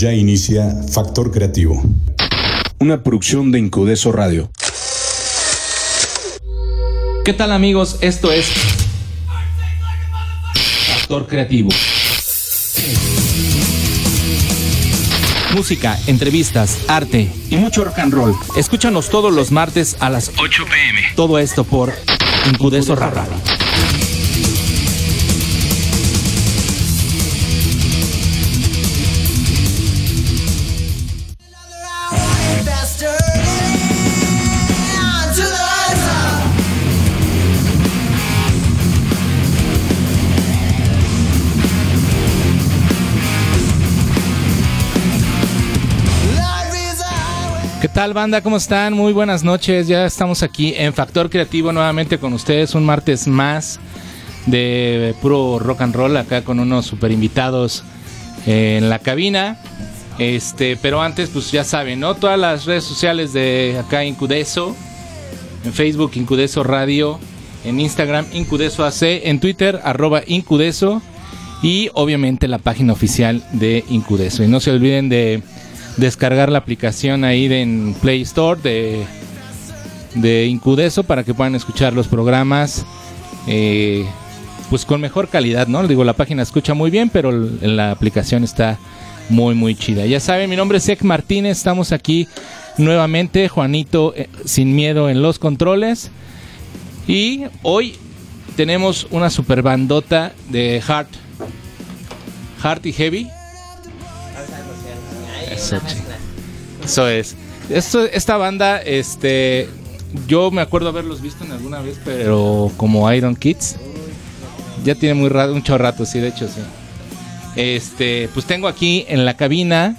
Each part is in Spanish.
Ya inicia Factor Creativo. Una producción de Incudeso Radio. ¿Qué tal amigos? Esto es Factor Creativo. Música, entrevistas, arte y mucho rock and roll. Escúchanos todos los martes a las 8 pm. Todo esto por Incudeso Radio. Tal banda? ¿Cómo están? Muy buenas noches. Ya estamos aquí en Factor Creativo nuevamente con ustedes un martes más de puro rock and roll acá con unos super invitados en la cabina. Este, pero antes pues ya saben, ¿no? Todas las redes sociales de acá Incudeso, en Facebook Incudeso Radio, en Instagram Incudeso AC, en Twitter arroba Incudeso y obviamente la página oficial de Incudeso. Y no se olviden de descargar la aplicación ahí en Play Store de, de Incudeso para que puedan escuchar los programas eh, pues con mejor calidad, ¿no? Digo, la página escucha muy bien, pero la aplicación está muy, muy chida. Ya saben, mi nombre es Ek Martínez, estamos aquí nuevamente, Juanito eh, sin miedo en los controles. Y hoy tenemos una super bandota de Heart, Heart y Heavy. Eso, Eso es. Esto, esta banda, este, yo me acuerdo haberlos visto en alguna vez, pero como Iron Kids. Ya tiene muy rato, mucho rato, sí, de hecho, sí. Este, pues tengo aquí en la cabina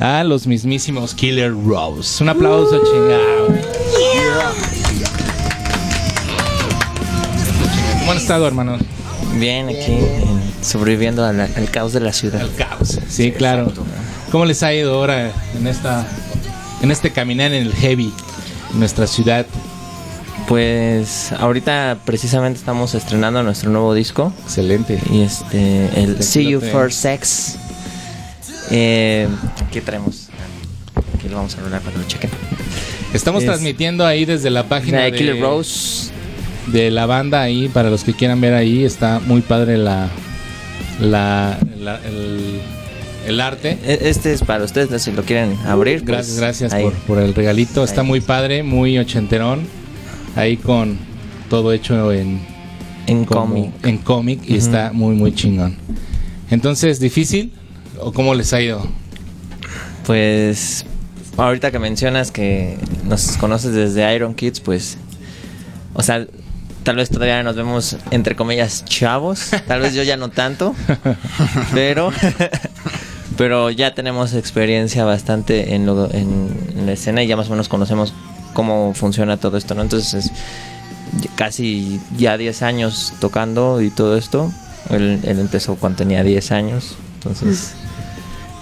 a los mismísimos Killer Rose. Un aplauso, chingado. ¿Cómo han estado, hermanos? Bien, aquí en- sobreviviendo la- al caos de la ciudad. Caos. Sí, claro. ¿Cómo les ha ido ahora en esta en este caminar en el heavy en nuestra ciudad? Pues ahorita precisamente estamos estrenando nuestro nuevo disco Excelente. y este el Aquí See You for Sex. Eh, ¿Qué traemos? Aquí lo vamos a rolar para que lo chequen. Estamos Es- transmitiendo ahí desde la página de de, Killer Rose. de la banda ahí para los que quieran ver ahí está muy padre la la, la- el, el arte. E- Este es para ustedes, si lo quieren abrir. pues, Gracias, gracias por, por el regalito. Está Ahí. muy padre, muy ochenterón. Ahí con todo hecho en En cómic. en cómic y está muy muy chingón. Entonces, ¿difícil? ¿O cómo les ha ido? Pues ahorita que mencionas que nos conoces desde Iron Kids, pues, o sea, tal vez todavía nos vemos entre comillas chavos, tal vez yo ya no tanto, pero, pero ya tenemos experiencia bastante en, lo- en, en la escena y ya más o menos conocemos cómo funciona todo esto, ¿no? Entonces, casi ya 10 años tocando y todo esto. Él, él empezó cuando tenía 10 años, entonces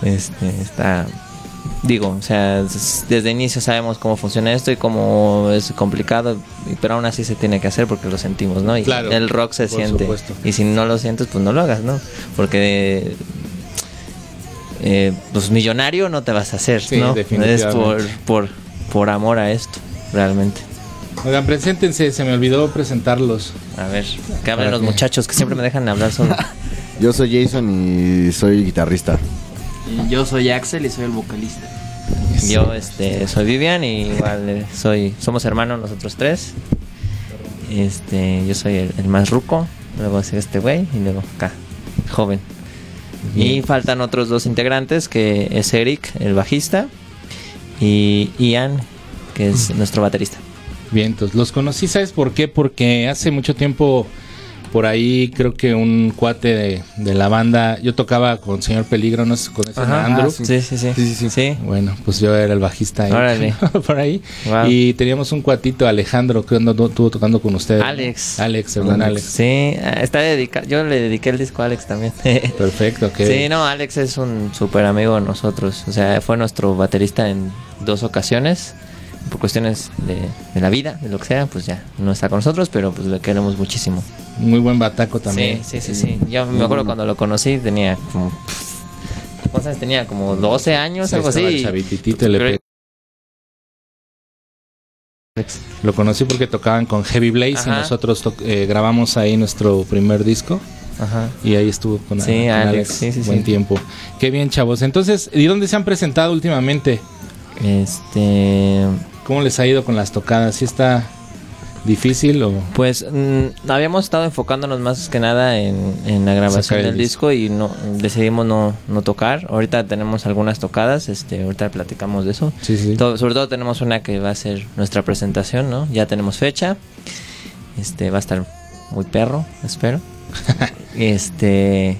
este, está, digo, o sea, desde el inicio sabemos cómo funciona esto y cómo es complicado, pero aún así se tiene que hacer porque lo sentimos, ¿no? Y Claro, el rock se siente. supuesto. Y si no lo sientes, pues no lo hagas, ¿no? Porque eh, pues millonario no te vas a hacer, Sí, ¿no? Es por, definitivamente. por, por amor a esto, realmente. Oigan, preséntense, se me olvidó presentarlos. A ver, que hablen ¿Para los qué? muchachos que siempre me dejan hablar solo. Yo soy Jason y soy guitarrista. Y yo soy Axel y soy el vocalista. Yo este soy Vivian y igual eh, soy somos hermanos nosotros tres. Este, yo soy el, el más ruco, luego es este güey y luego acá, joven. Y faltan otros dos integrantes que es Eric, el bajista, y Ian, que es nuestro baterista. Vientos. Los conocí, ¿sabes por qué? Porque hace mucho tiempo por ahí creo que un cuate de, de la banda, yo tocaba con Señor Peligro, no sé conocen a Ajá, Andrew. ah, sí, sí, sí. Sí, sí. Bueno, pues yo era el bajista ahí, por ahí. Wow. Y teníamos un cuatito, Alejandro, que ando- estuvo tocando con ustedes. Alex. Alex, buen Alex. Sí, ah, está dedicado. Yo le dediqué el disco a Alex también. Perfecto, que Sí, no, Alex es un súper amigo de nosotros. O sea, fue nuestro baterista en dos ocasiones. Por cuestiones de, de la vida, de lo que sea, pues ya no está con nosotros, pero pues le queremos muchísimo. muy buen bataco también. Sí, sí, sí, sí. Yo me acuerdo cuando lo conocí, tenía como pff, ¿cuántos años tenía? Como 12 años, algo estaba así. chavititito, le Pero- pe- Lo conocí porque tocaban con Heavy Blaze y nosotros eh, grabamos ahí nuestro primer disco Ajá. y ahí estuvo con, Sí, con Alex, sí, sí, buen sí. tiempo. Qué bien, chavos. Entonces, ¿y dónde se han presentado últimamente? Este. ¿Cómo les ha ido con las tocadas? ¿Sí está difícil o...? Pues mm, habíamos estado enfocándonos más que nada en, en la grabación el del disco y no decidimos no, no tocar. Ahorita tenemos algunas tocadas, este, ahorita platicamos de eso. Sí, sí. Sobre todo tenemos una que va a ser nuestra presentación, ¿no? Ya tenemos fecha. Este va a estar muy perro, espero. este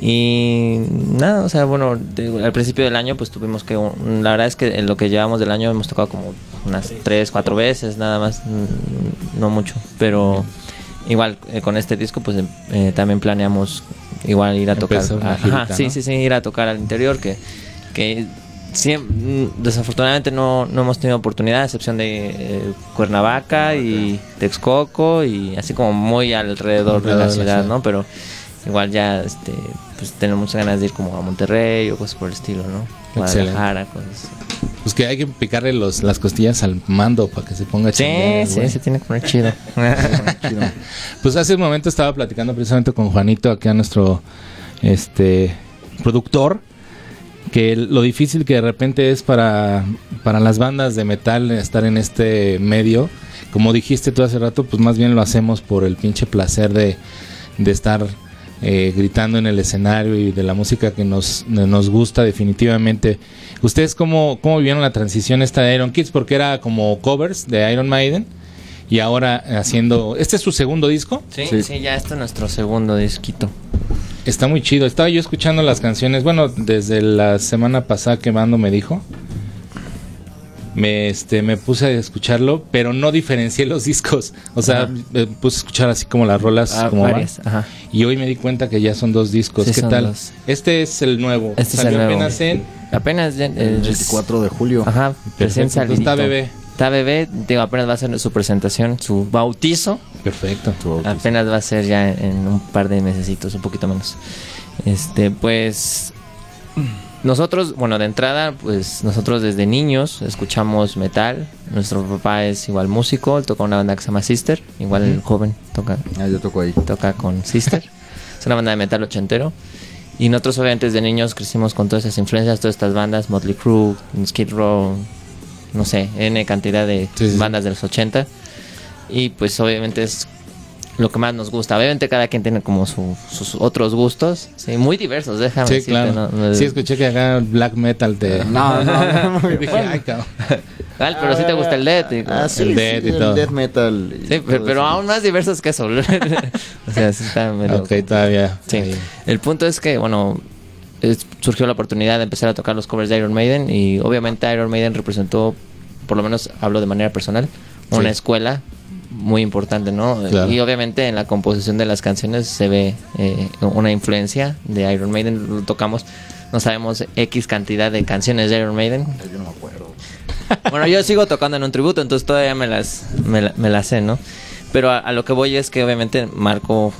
y nada, o sea, bueno, al principio del año pues tuvimos que un- la verdad es que en lo que llevamos del año hemos tocado como unas tres, cuatro veces, nada más, mm, no mucho, pero igual eh, con este disco pues eh, también planeamos igual ir a tocar, ajá, sí, ¿no? sí, sí, ir a tocar al interior que que mm, desafortunadamente no, no hemos tenido oportunidad, a excepción de eh, Cuernavaca y Texcoco y así como muy alrededor, de la de la ciudad, ciudad. ¿no? Pero igual ya este pues tenemos muchas ganas de ir como a Monterrey o cosas por el estilo, ¿no? Excelente. Guadalajara, cosas así. Pues que hay que picarle los, las costillas al mando para que se ponga Sí, chingón, sí, güey. se tiene que poner chido. Chido. Pues hace un momento estaba platicando precisamente con Juanito, aquí a nuestro este productor, que lo difícil que de repente es para, para las bandas de metal estar en este medio. Como dijiste tú hace rato, pues más bien lo hacemos por el pinche placer de, de estar eh, gritando en el escenario y de la música que nos, nos gusta definitivamente. ¿Ustedes cómo, cómo vivieron la transición esta de Iron Kids? Porque era como covers de Iron Maiden y ahora haciendo... ¿Este es su segundo disco? Sí, Sí. sí, ya este es nuestro segundo disquito. Está muy chido. Estaba yo escuchando las canciones, bueno, desde la semana pasada que Mando me dijo. Me, este, me puse a escucharlo, pero no diferencié los discos. O sea, Ajá. me puse a escuchar así como las rolas Ah, como varias, ajá. Y hoy me di cuenta que ya son dos discos. Sí, ¿Qué tal? dos. Este es el nuevo. Este es el Salió nuevo. apenas en... Apenas ya, el El 24 de julio. Ajá, recién. Entonces está bebé. Está bebé, digo, apenas va a ser su presentación, su bautizo. Perfecto. Tu bautizo. Apenas va a ser ya en un par de mesecitos, un poquito menos. Este, pues nosotros, bueno, de entrada, pues nosotros desde niños escuchamos metal. Nuestro papá es igual músico, él toca una banda que se llama Sister, igual el joven toca Ah, yo toco ahí. toca con Sister. es una banda de metal ochentero. Y nosotros obviamente desde niños crecimos con todas esas influencias, todas estas bandas, Motley Crue, Skid Row, no sé, N cantidad de Sí, sí, sí. bandas de los 80. Y pues obviamente es lo que más nos gusta. Obviamente cada quien tiene como su- sus otros gustos, sí, muy diversos, déjame Sí, decirte, claro. ¿no? No- Sí, escuché que acá black metal te... No, no, no. Dije, ay, cabrón. Tal, pero sí te gusta el death. y- Ah, sí, El el death y todo. el death metal. y Sí, pero, pero aún más diversos que eso. o sea, sí está medio- Ok, todavía. Sí. ahí. El punto es que, bueno, es- surgió la oportunidad de empezar a tocar los covers de Iron Maiden y obviamente Iron Maiden representó, por lo menos hablo de manera personal, una Sí. escuela muy importante, ¿no? Claro. Y obviamente en la composición de las canciones se ve eh, una influencia de Iron Maiden, lo tocamos, no sabemos X cantidad de canciones de Iron Maiden. Yo no me acuerdo. Bueno, yo sigo tocando en un tributo, entonces todavía me las, me, la- me las sé, ¿no? Pero a, a lo que voy es que obviamente marcó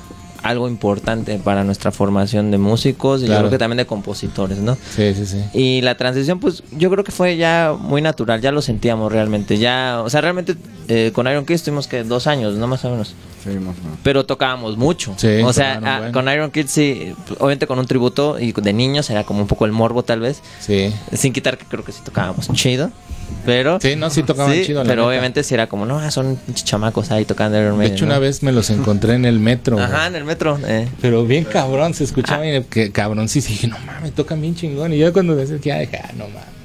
algo importante para nuestra formación de músicos y yo creo que también de compositores, ¿no? Sí, sí, sí. Y la transición, pues yo creo que fue ya muy natural, ya lo sentíamos realmente, ya, o sea, realmente eh, con Iron Kids tuvimos que dos años, ¿no? Más o menos. Sí, más o menos. Pero tocábamos mucho. Sí, o sea, ah, bueno. con Iron Kids sí, obviamente con un tributo y de niños era como un poco el morbo tal vez. Sí. Sin quitar que creo que sí tocábamos chido. Pero. Sí, no, sí tocaban Sí, chido, Pero obviamente sí era como, no, ah, son chamacos ahí tocando Iron De Maiden. hecho, ¿no? una vez me los encontré en el metro. Ajá, en el metro. Eh. Pero bien cabrón, se escuchaba y que cabrón, sí, sí, dije, no mames, tocan bien chingón. Y yo cuando decía que, ay, ja, no mames.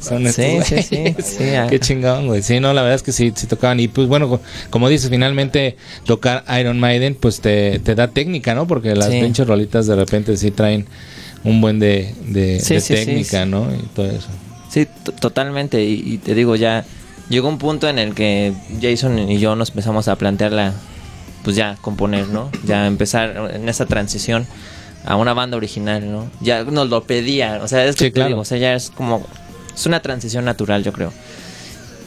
Son estos Sí, sí, sí, ah. Qué chingón, güey. Sí, no, la verdad es que sí, sí tocaban. Y pues bueno, co- como dices, finalmente tocar Iron Maiden, pues te, te da técnica, ¿no? Porque las Sí. pinches rolitas de repente sí traen un buen de, de, de técnica. ¿no? Y todo eso. Totalmente. Y, y te digo, ya llegó un punto en el que Jason y yo nos empezamos a plantear la, pues ya componer, ¿no? Ya empezar en esa transición a una banda original, ¿no? Ya nos lo pedía, o sea, es que Sí, claro. digo, o sea, ya es como, es una transición natural, yo creo.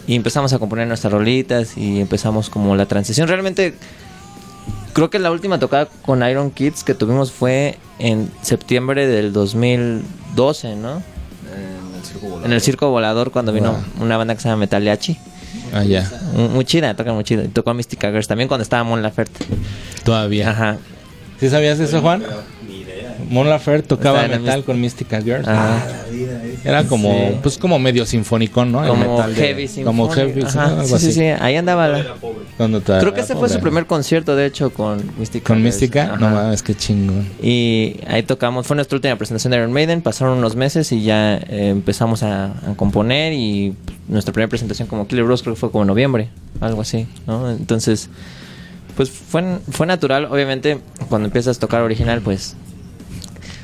Y empezamos a componer nuestras rolitas y empezamos como la transición. Realmente creo que la última tocada con Iron Kids que tuvimos fue en septiembre del 2012, ¿no? En el circo volador. En el Circo Volador cuando vino Wow. una banda que se llama Metaliachi. Ah, ya. Muy, muy chida, toca muy chida. Y tocó a Mystica Girls también cuando estaba Mon Laferte. Todavía. Ajá. ¿Sí sabías eso, Juan? Mon Laferte tocaba metal con Mystica Girls. Ajá. Era como, Sí. pues como medio sinfonicón, ¿no? El Como metal de- heavy Como symphony. heavy, Ajá, algo sí, sí, así. sí, ahí andaba la... Creo que ese fue su primer concierto, de hecho, con Mystica. ¿Con Girls. Mística? No mames, qué chingón. Y ahí tocamos, fue nuestra última presentación de Iron Maiden, pasaron unos meses y ya eh, empezamos a, a componer y pues, nuestra primera presentación como Killer Bros creo que fue como en noviembre, algo así, ¿no? Entonces, pues fue, fue natural, obviamente, cuando empiezas a tocar original, pues,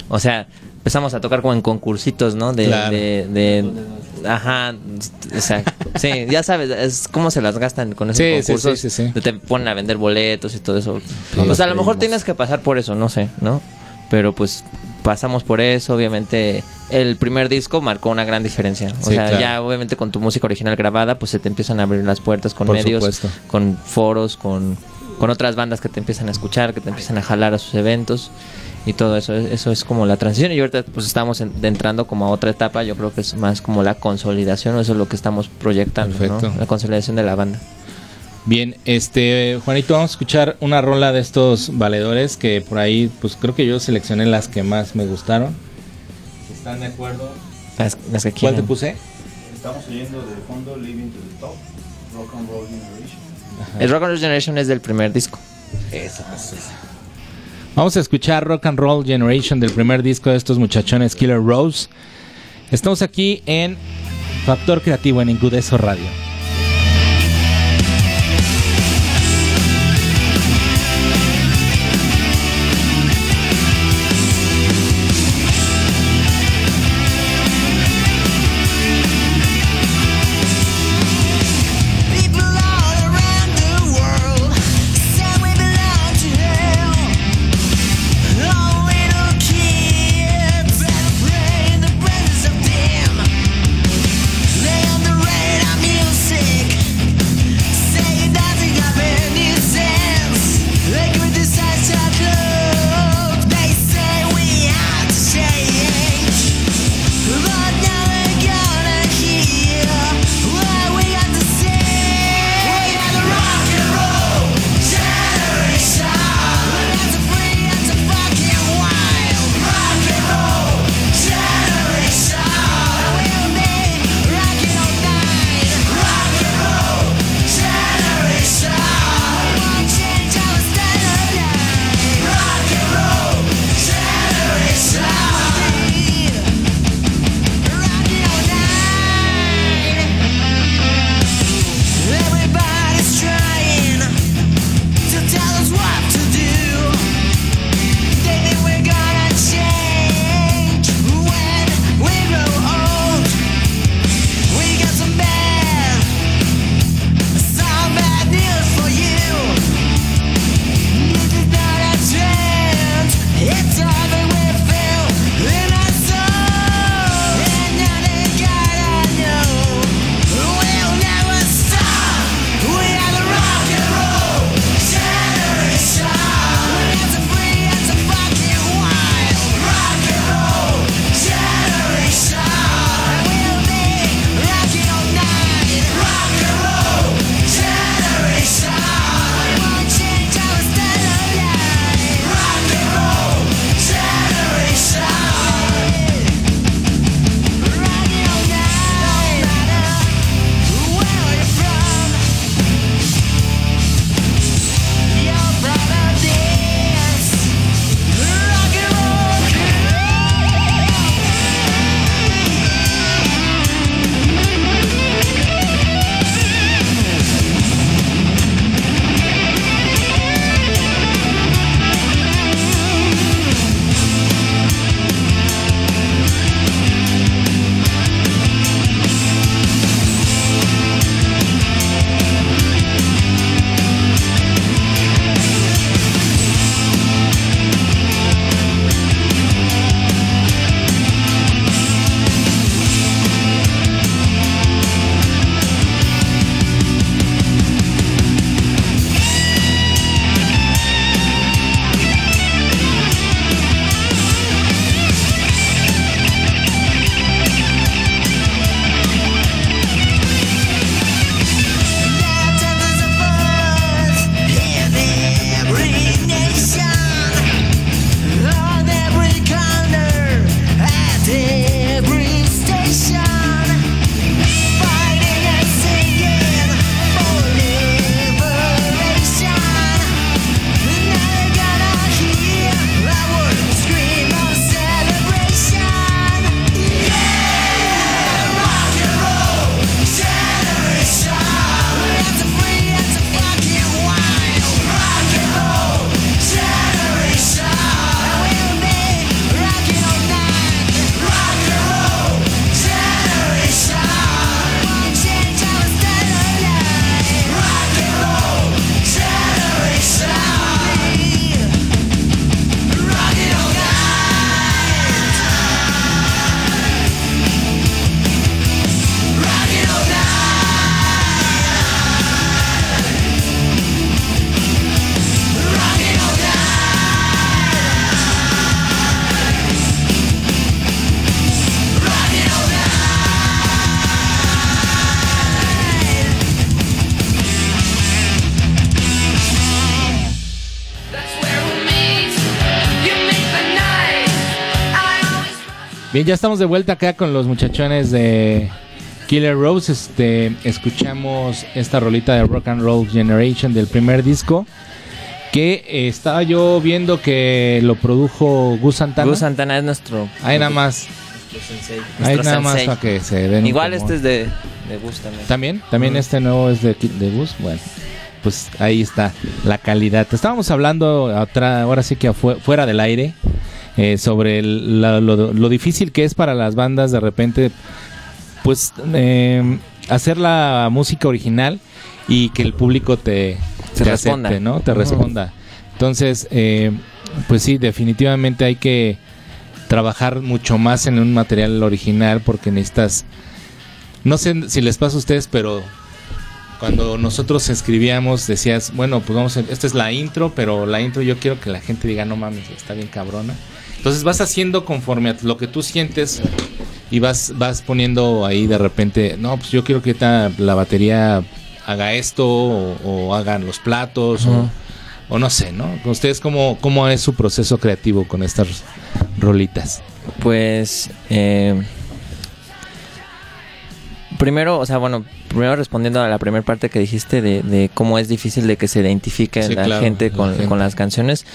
o sea, empezamos a tocar como en concursitos, ¿no? De, Claro. de, de- ajá, o sea, sí, ya sabes, es cómo se las gastan con esos Sí, concursos, sí, sí, te ponen a vender boletos y todo eso. Sea, a lo mejor tienes que pasar por eso, no sé, ¿no? Pero pues pasamos por eso, obviamente el primer disco marcó una gran diferencia. O Sí, sea, claro. ya obviamente con tu música original grabada, pues se te empiezan a abrir las puertas con Por medios, supuesto. con foros, con, con otras bandas que te empiezan a escuchar, que te empiezan a jalar a sus eventos y todo eso. Eso es como la transición y ahorita pues estamos en- entrando como a otra etapa, yo creo que es más como la consolidación, eso es lo que estamos proyectando. La consolidación de la banda. Bien, este, Juanito, vamos a escuchar una rola de estos valedores que por ahí, pues creo que yo seleccioné las que más me gustaron. Si están de acuerdo. Las, las que ¿Cuál te puse? Estamos oyendo de fondo Living to the Top, Rock and Roll Generation. El Rock and Roll Generation es del primer disco. Vamos a escuchar Rock and Roll Generation del primer disco de estos muchachones Killer Rose. Estamos aquí en Factor Creativo en Incudeso Radio. Bien, ya estamos de vuelta acá con los muchachones de Killer Rose. Este, escuchamos esta rolita de Rock and Roll Generation del primer disco. Que eh, estaba yo viendo que lo produjo Gus Santana. Gus Santana es nuestro. Ahí nada más. Ahí nuestro nada más sensei. para que se den Igual este es de, de Gus también. ¿También? ¿También este nuevo es de, de Gus? Bueno, pues ahí está la calidad. Estábamos hablando otra, ahora sí que afu- fuera del aire eh, sobre el- la- lo, lo difícil que es para las bandas de repente pues eh, hacer la música original y que el público te, te responda. acepte, ¿no? Te responda. Entonces, eh, pues sí, definitivamente hay que trabajar mucho más en un material original porque necesitas no sé si les pasa a ustedes, pero cuando nosotros escribíamos decías, bueno, pues vamos, a, esta es la intro, pero la intro yo quiero que la gente diga, no mames, está bien cabrona. Entonces vas haciendo conforme a lo que tú sientes y vas, vas poniendo ahí de repente, no, pues yo quiero que ta- la batería haga esto o, o hagan los platos o- o, no sé, ¿no? ¿Ustedes cómo, cómo es su proceso creativo con estas rolitas? Pues eh, primero, o sea, bueno, primero respondiendo a la primera parte que dijiste de, de cómo es difícil de que se identifique Sí, la claro, gente la con, gente. con las canciones.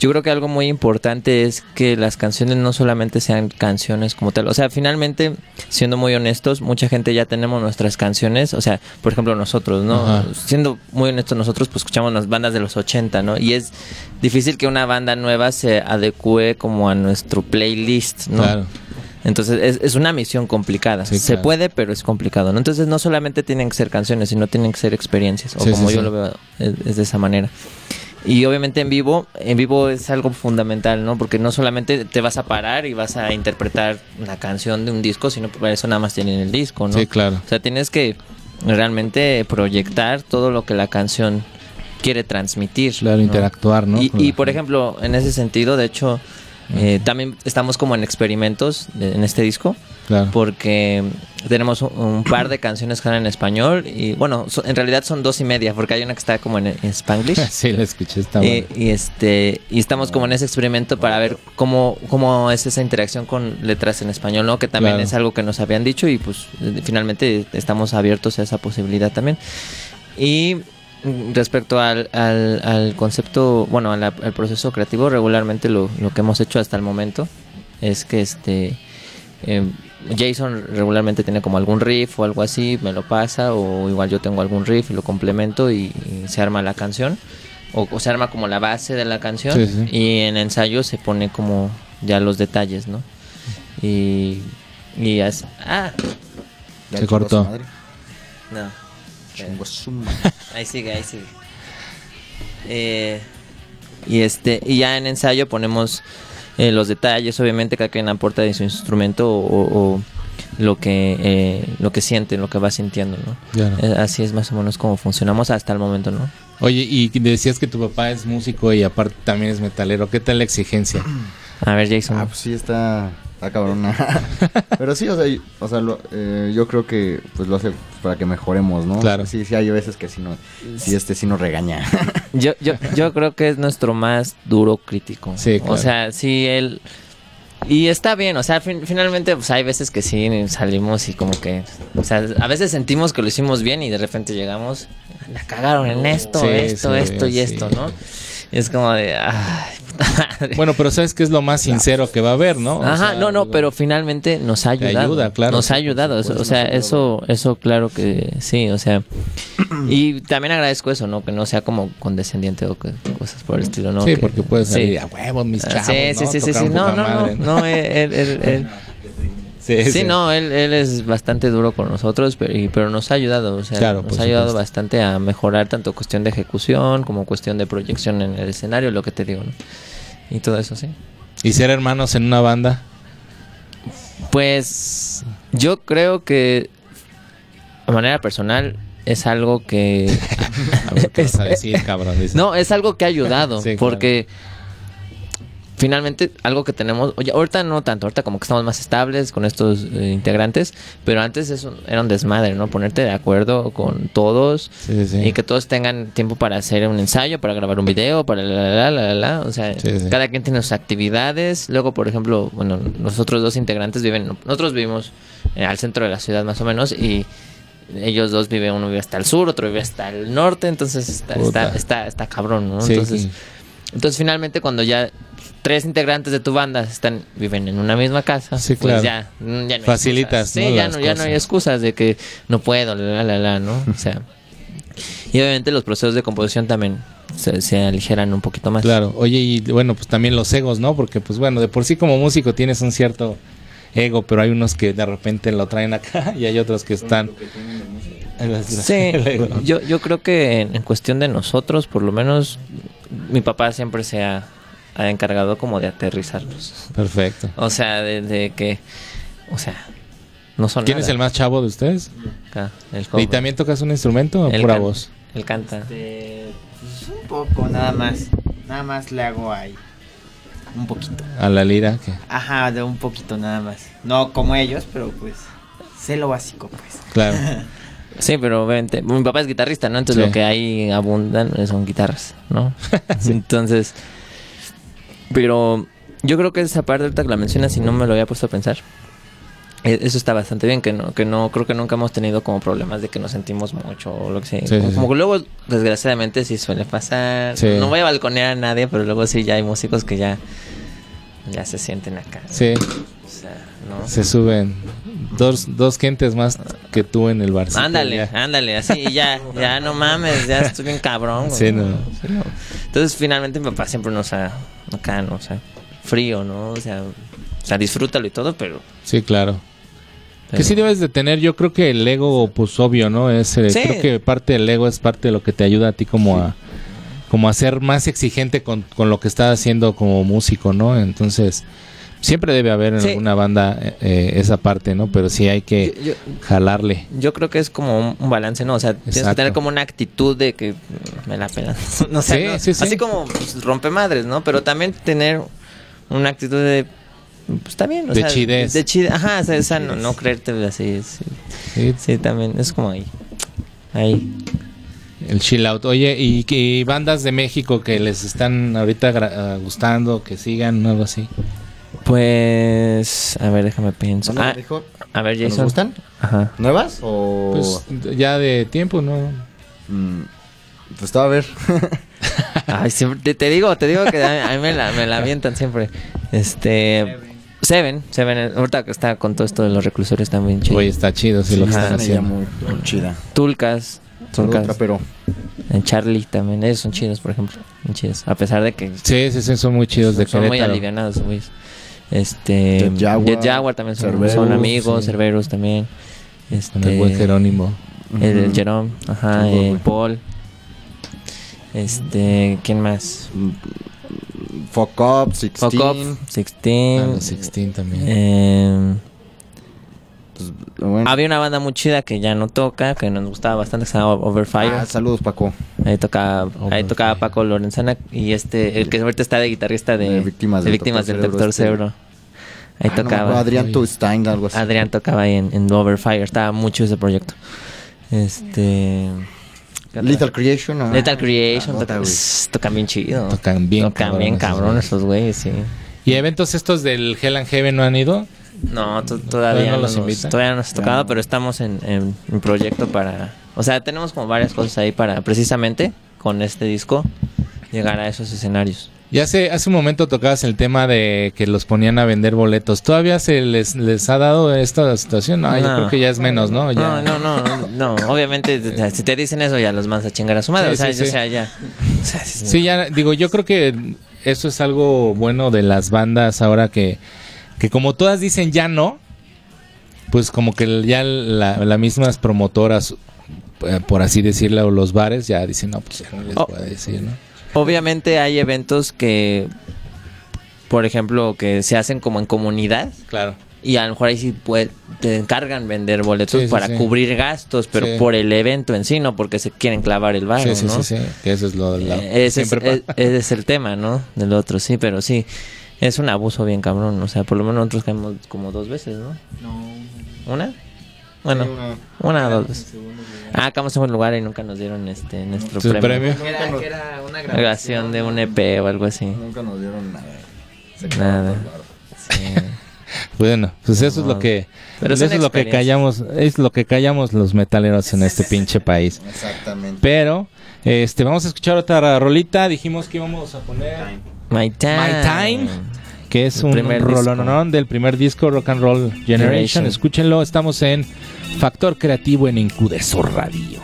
Yo creo que algo muy importante es que las canciones no solamente sean canciones como tal. O sea, finalmente, siendo muy honestos, mucha gente ya tenemos nuestras canciones. O sea, por ejemplo, nosotros, ¿no? Ajá. Siendo muy honestos, nosotros pues escuchamos las bandas de los 80, ¿no? Y es difícil que una banda nueva se adecue como a nuestro playlist, ¿no? Claro. Entonces es, es una misión complicada. Sí, Se claro. puede, pero es complicado. ¿no? Entonces no solamente tienen que ser canciones, sino tienen que ser experiencias. O Sí, como sí, yo lo veo, es, es de esa manera. Y obviamente en vivo, en vivo es algo fundamental, ¿no? Porque no solamente te vas a parar y vas a interpretar una canción de un disco, sino para eso nada más tienen el disco, ¿no? Sí, claro. O sea, tienes que realmente proyectar todo lo que la canción quiere transmitir. Claro, ¿no? interactuar, ¿no? Y, por ejemplo, en ese sentido, de hecho, eh, también estamos como en experimentos de- en este disco, Claro. porque tenemos un, un par de canciones que están en español y bueno, so- en realidad son dos y media, porque hay una que está como en, en Spanglish. sí, lo escuché, está Y, bueno. y este y estamos como en ese experimento para ver cómo, cómo es esa interacción con letras en español, ¿no? Que también Claro. es algo que nos habían dicho y pues eh, finalmente estamos abiertos a esa posibilidad también. Y respecto al, al, al concepto, bueno, al proceso creativo, regularmente lo, lo que hemos hecho hasta el momento es que este eh, Jason regularmente tiene como algún riff o algo así, me lo pasa, o igual yo tengo algún riff y lo complemento y, y se arma la canción, o, o se arma como la base de la canción, Sí, sí. y en ensayo se pone como ya los detalles, ¿no? Y, y es, ah, Ya Se cortó. no. ahí sigue, ahí sigue. Eh, y este, y ya en ensayo ponemos eh, los detalles, obviamente cada quien aporta de su instrumento o, o- o lo que eh, lo que siente, lo que va sintiendo, ¿no? Claro. Eh, Así es más o menos como funcionamos hasta el momento, ¿no? Oye, y decías que tu papá es músico y aparte también es metalero. ¿Qué tal la exigencia? A ver, Jason. Ah, pues sí, está, está cabrona. Pero sí, o sea, y- o sea lo- eh, yo creo que pues lo hace para que mejoremos, ¿no? Claro. Sí, sí, hay veces que sí, no, sí este sí nos regaña. Yo, yo, yo creo que es nuestro más duro crítico. Sí, claro. O sea, sí, él... Y está bien, o sea, fin- finalmente pues hay veces que sí salimos y como que... O sea, a veces sentimos que lo hicimos bien y de repente llegamos... La cagaron en esto, Sí, esto, sí, esto y sí. esto, ¿no? Y es como de... Ay, puta madre. Bueno, pero sabes que es lo más sincero que va a haber, ¿no? O Ajá, sea, no, no, pero finalmente nos ha ayudado. ayuda, claro, Nos sí, ha ayudado. eso- o sea, eso, eso claro que sí, o sea. y también agradezco eso, ¿no? Que no sea como condescendiente o que- cosas por el estilo, ¿no? Sí, Que- porque puedes sí. salir a huevos, mis Ah, chavos, sí, ¿no? sí, sí, sí, sí. No, no, no, madre, no, él, él, él- Sí, Sí, no, él, él es bastante duro con nosotros, pero, y- pero nos ha ayudado, o sea, Claro, nos ha ayudado supuesto. bastante a mejorar tanto cuestión de ejecución como cuestión de proyección en el escenario, lo que te digo, ¿no? Y todo eso, sí. Y ser hermanos en una banda. Pues yo creo que de manera personal es algo que A ver qué vas a decir, cabrón. Dice. no es algo que ha ayudado Sí, claro. Finalmente algo que tenemos, oye, ahorita no tanto, ahorita como que estamos más estables con estos eh, integrantes, pero antes eso era un desmadre, ¿no? Ponerte de acuerdo con todos Sí, sí. y que todos tengan tiempo para hacer un ensayo, para grabar un video, para la, la, la, la, la, o sea, Sí, cada quien tiene sus actividades. Luego, por ejemplo, bueno, nosotros dos integrantes viven, nosotros vivimos eh, al centro de la ciudad más o menos y ellos dos viven, uno vive hasta el sur, otro vive hasta el norte, entonces está, está, está, está cabrón, ¿no? Entonces, entonces finalmente cuando ya tres integrantes de tu banda están viven en una misma casa, Sí, pues claro. ya, mm, ya no hay Facilitas, excusas. Sí, ¿no? ya no, ya no hay excusas de que no puedo, la, la, la, ¿no? O sea, y obviamente los procesos de composición también se, se aligeran un poquito más. Claro, oye, y bueno, pues también los egos, ¿no? Porque, pues bueno, de por sí como músico tienes un cierto ego, pero hay unos que de repente lo traen acá y hay otros que están... Sí, yo, yo creo que en, en cuestión de nosotros, por lo menos, mi papá siempre se ha, ha encargado como de aterrizarlos. Perfecto. O sea, de, de que, o sea, no son ¿Quién es el más chavo de ustedes? Acá, el ¿Y también tocas un instrumento o Él pura voz? Él canta. Este, pues un poco, nada más. Nada más le hago ahí. Un poquito. A la lira. que Ajá, de un poquito nada más. No como ellos, pero pues sé lo básico, pues. Claro. Sí, pero obviamente, mi papá es guitarrista, ¿no? Entonces Sí. lo que hay abundan son guitarras, ¿no? Entonces, pero yo creo que esa parte ahorita que la mencionas y no me lo había puesto a pensar. e- Eso está bastante bien, que no, que no, creo que nunca hemos tenido como problemas de que nos sentimos mucho o lo que sea. Sí, como, sí, como sí. que luego, desgraciadamente, sí suele pasar. No voy a balconear a nadie, pero luego sí ya hay músicos que ya, ya se sienten acá. Sí, O sea, ¿no? se suben dos, dos gentes más que tú en el bar. Ándale, ándale, así ya, ya no mames, ya estoy bien cabrón. güey. Sí, no. Sí, no. Entonces, finalmente, mi papá siempre nos ha, acá, ¿no? O sea, frío, ¿no? O sea, o sea, disfrútalo y todo, pero. Sí, claro. Que pero- sí debes de tener, yo creo que el ego, pues obvio, ¿no? Es, eh, Sí. Creo que parte del ego es parte de lo que te ayuda a ti como a como a ser más exigente con, con lo que estás haciendo como músico, ¿no? Entonces, siempre debe haber en Sí. alguna banda eh, eh, esa parte, ¿no? Pero sí hay que Yo, yo- jalarle. yo creo que es como un, balance, ¿no? O sea, tienes que tener como una actitud de que me la pelan. no sé, Sí, ¿no? sí, sí. Así como pues, rompe madres, ¿no? Pero también tener una actitud de. Pues está bien, o De sea, chidez. De chidez. Ajá, o sea, esa no, no creerte así. Sí, Sí, también. Es como ahí. Ahí. El chill out. Oye, ¿y, y bandas de México que les están ahorita ah, gustando, que sigan, algo así? Pues. A ver, déjame pensar. ¿Dónde Ah, dijo? a ver, ¿Nos Jason. gustan? Ajá. ¿Nuevas o...? Pues ya de tiempo, ¿no? Mm, pues estaba a ver. Ay, siempre, te, te digo, te digo que a mí, a mí me, la, me la avientan siempre. Este. Seven, Seven, ahorita que está con todo esto de los reclusorios también chido. Oye, está chido si lo que Ajá. están haciendo. muy, muy chida. Tulcas, Tulcas. Pero En Charlie también, ellos son chidos, por ejemplo. Son chidos. A pesar de que Sí, sí, sí, son muy chidos de son muy Querétaro. alivianados, güey. Este. Jet Jaguar, Jet Jaguar también son, Cerberus, son amigos, sí. Cerberus también. Este, Con el buen Jerónimo. El, el. Jerome, ajá, el bueno. Paul. Este, ¿quién más? Fuck Up, 16. Fuck Up, 16. Ah, los 16 también. Eh, Pues, bueno. había una banda muy chida que ya no toca, que nos gustaba bastante, que se llama Overfire. Ah, saludos, Paco. ahí tocaba, ahí tocaba Paco Lorenzana y este, el que ahorita está de guitarrista de, De Víctimas de del Víctimas del Doctor Doctor Cerebro, Cerebro. Ahí Ah, tocaba. Adrián. Tustein, algo así. Adrián tocaba ahí en, en Overfire, estaba mucho ese proyecto. Este. Lethal Creation. ¿no? Lethal Creation, Ah, tocan bien chido. Tocan bien Tocan bien cabrón cabrón esos esos güeyes, sí. ¿Y eventos estos del Hell and Heaven no han ido? No, to- ¿Todavía no los nos, invitan? todavía no nos ha tocado, pero estamos en, en un proyecto para... O sea, tenemos como varias cosas ahí para precisamente con este disco llegar a esos escenarios. Y hace, hace un momento tocabas el tema de que los ponían a vender boletos. ¿Todavía se les, les ha dado esta situación? No, yo creo que ya es menos, ¿no? Ya. No, no, no, no, obviamente si te dicen eso ya los mandas a chingar a su madre, Sí, o sea, sí, yo- sí. o sea, ya. O sea, sí, ya digo, yo creo que eso es algo bueno de las bandas ahora que, que como todas dicen ya no, pues como que ya la, las mismas promotoras, eh, por así decirlo, o los bares ya dicen, no, pues ya no les Oh. voy a decir, ¿no? Obviamente hay eventos que, por ejemplo, que se hacen como en comunidad Claro. y a lo mejor ahí sí puede- te encargan vender boletos Sí, sí, para sí. cubrir gastos, pero Sí. por el evento en sí, no porque se quieren clavar el barro, sí, sí, ¿no? sí, sí, que eso es lo, lo Eh, que ese, es, siempre es- pasa. ese es el tema, ¿no? Del otro, sí, pero sí. Es un abuso bien cabrón, o sea, por lo menos nosotros caemos como dos veces, ¿no? No. ¿Una? Bueno, Sí, una- una o dos veces. Ah, acabamos en segundo lugar y nunca nos dieron este nuestro Su premio. premio. Que era, que era una Grabación de un EP o algo así. Nunca nos dieron nada. Se Nada. Sí. Bueno, pues eso es lo que Pero eso es lo que callamos, es lo que callamos los metaleros en este pinche país. Exactamente. Pero este vamos a escuchar otra rolita, dijimos que íbamos a poner My Time. My Time. Que es El un rolonón del primer disco Rock and Roll Generation. Generation. Escúchenlo, estamos en Factor Creativo en Incudeso Radio.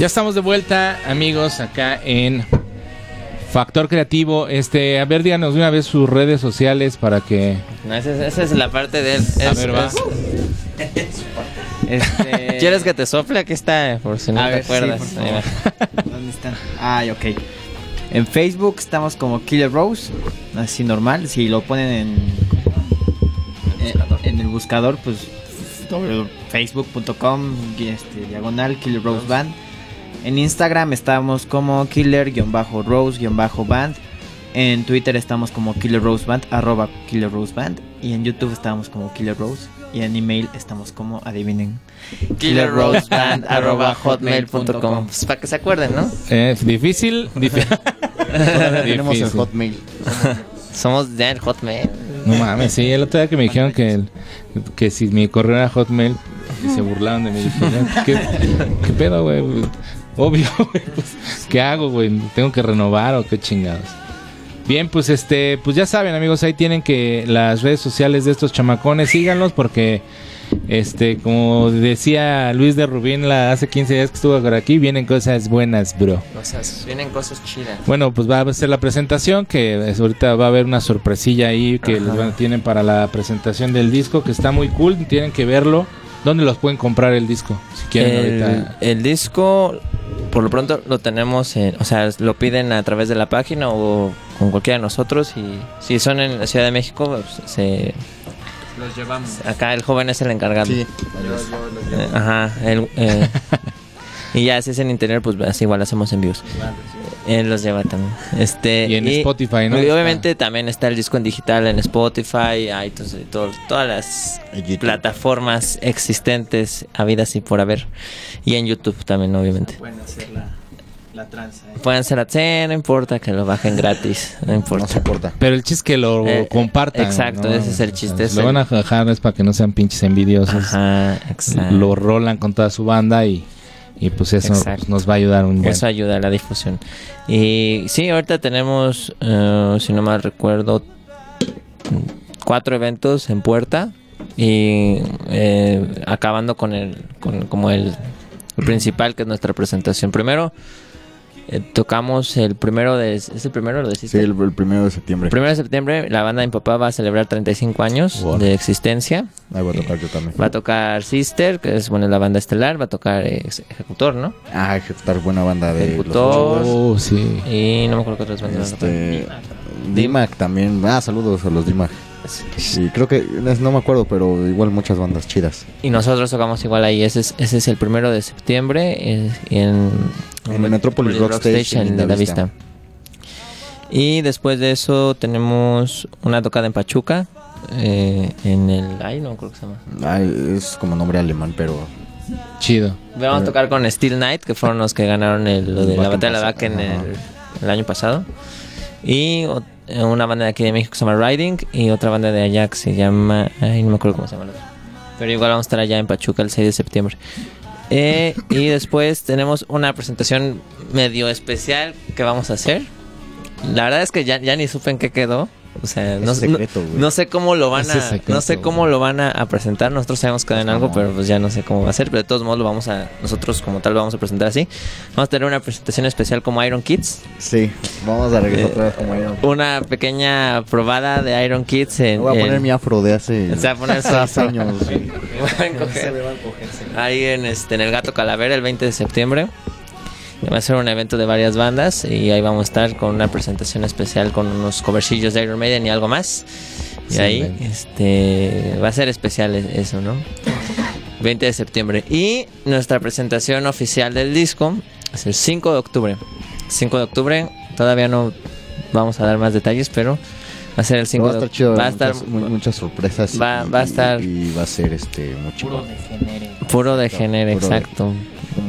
Ya estamos de vuelta, amigos, acá en Factor Creativo. Este, a ver, díganos de una vez sus redes sociales para que. No, esa, es- esa es la parte de él. A ver, va. es- Este... ¿Quieres que te sople? Aquí está, por si no A te ver, acuerdas. ¿Dónde están? Ah, ok. En Facebook estamos como Killer Rose, así normal. Si lo ponen en, en, en el buscador, pues facebook.com este, diagonal Killer Rose Band. En Instagram estamos como Killer-Rose-Band. En Twitter estamos como Killer Rose Band, arroba Killer Rose Band. Y en YouTube estamos como Killer Rose. Y en email estamos como, adivinen, killerroseband arroba hotmail.com Pues para que se acuerden, ¿no? Eh, difícil, difícil. Tenemos el hotmail. Somos de Hotmail. No mames, sí, el otro día que me dijeron que, el- que si mi correo era Hotmail y se burlaban de mí. dije, ¿Qué, qué pedo, güey? Obvio, güey. Pues, ¿Qué hago, güey? ¿Tengo que renovar o qué chingados? Bien, pues este, pues ya saben, amigos, ahí tienen que las redes sociales de estos chamacones, síganlos porque este, como decía Luis de Rubín la, hace 15 días que estuvo por aquí, vienen cosas buenas, bro. Sea, vienen cosas chidas. Bueno, pues va a ser la presentación, que es- ahorita va a haber una sorpresilla ahí que Ajá. les van, tienen para la presentación del disco, que está muy cool, tienen que verlo. ¿Dónde los pueden comprar el disco? Si quieren El, ahorita. el disco, por lo pronto, lo tenemos, en- o sea, lo piden a través de la página o con cualquiera de nosotros. Y si son en la Ciudad de México, pues, se, los llevamos. acá el joven es el encargado. Sí. Eh, Ajá, él, eh, y ya si es en interior, pues así igual hacemos envíos. Él los lleva también. Este, Y en Spotify, ¿no? Y Está. obviamente también está el disco en digital en Spotify, iTunes y todo- todas las plataformas existentes, habidas y por haber. Y en YouTube también, obviamente. Pueden hacer la, la tranza. ¿eh? Pueden ser a no importa que lo bajen gratis, no No importa. se importa. Pero el chiste es que lo Eh, compartan. exacto, ¿no? ese es el chiste, Si lo van a bajar es para que no sean pinches envidiosos. Ajá, exacto. Lo rolan con toda su banda y, y pues eso Exacto. nos va a ayudar un buen. Eso ayuda a la difusión. Y sí, ahorita tenemos, eh, si no mal recuerdo, cuatro eventos en puerta y eh, acabando con el, con, como el, el principal que es nuestra presentación. Primero eh, tocamos el primero de, ¿es el primero lo Sí, deciste? el, el primero de septiembre. El primero de septiembre la banda de mi papá va a celebrar 35 años Wow. de existencia. Ahí voy a tocar yo también. Va a tocar Sister, que es bueno la banda estelar, va a tocar eh, Ejecutor, ¿no? Ah, ejecutar buena banda de los Ejecutor. Oh, sí. Y no me acuerdo qué otras bandas. Este, Dimac también. Ah, saludos a los Dimac. Sí, creo que no me acuerdo, pero igual muchas bandas chidas. Y nosotros tocamos igual ahí. Ese es, ese es el primero de septiembre eh, en, En el Metropolis Rock Stage en en Linda Vista. Vista. Y después de eso tenemos una tocada en Pachuca. eh, en el. Ay, no creo que se llama. Ah, es como nombre alemán, pero Chido. Vamos a tocar con Steel Knight, que fueron los que ganaron el, lo de la batalla de la vaca en el, el año pasado. Y eh, una banda de aquí de México que se llama Riding. Y otra banda de allá que se llama. Ay, no me acuerdo cómo se llama la otra. Pero igual vamos a estar allá en Pachuca el 6 de septiembre. Eh, y después tenemos una presentación medio especial que vamos a hacer. La verdad es que ya, ya ni supe en qué quedó. O sea, no, secreto, no- no sé cómo lo van a, secreto, no sé cómo güey. lo van a, a presentar. Nosotros sabemos que en algo, no. pero pues ya no sé cómo va a ser. Pero de todos modos lo vamos a, nosotros como tal lo vamos a presentar así. Vamos a tener una presentación especial como Iron Kids, sí, vamos a regresar Eh, otra vez como Iron. una pequeña probada de Iron Kids. En, Voy a poner en- mi afro de hace Se va a poner su afro. años. Ahí en, este, en el Gato Calavera el 20 de septiembre. Va a ser un evento de varias bandas y ahí vamos a estar con una presentación especial con unos covercillos de Iron Maiden y algo más. Y ahí Excelente. este va a ser especial e- eso, ¿no? 20 de septiembre. Y nuestra presentación oficial del disco es el 5 de octubre. 5 de octubre, todavía no vamos a dar más detalles, pero va a ser el 5 va a de estar chido. Va a estar muchas, mu- muchas sorpresas. va- y- va a estar- Y va a ser este mucho. Puro de género, Puro de- exacto.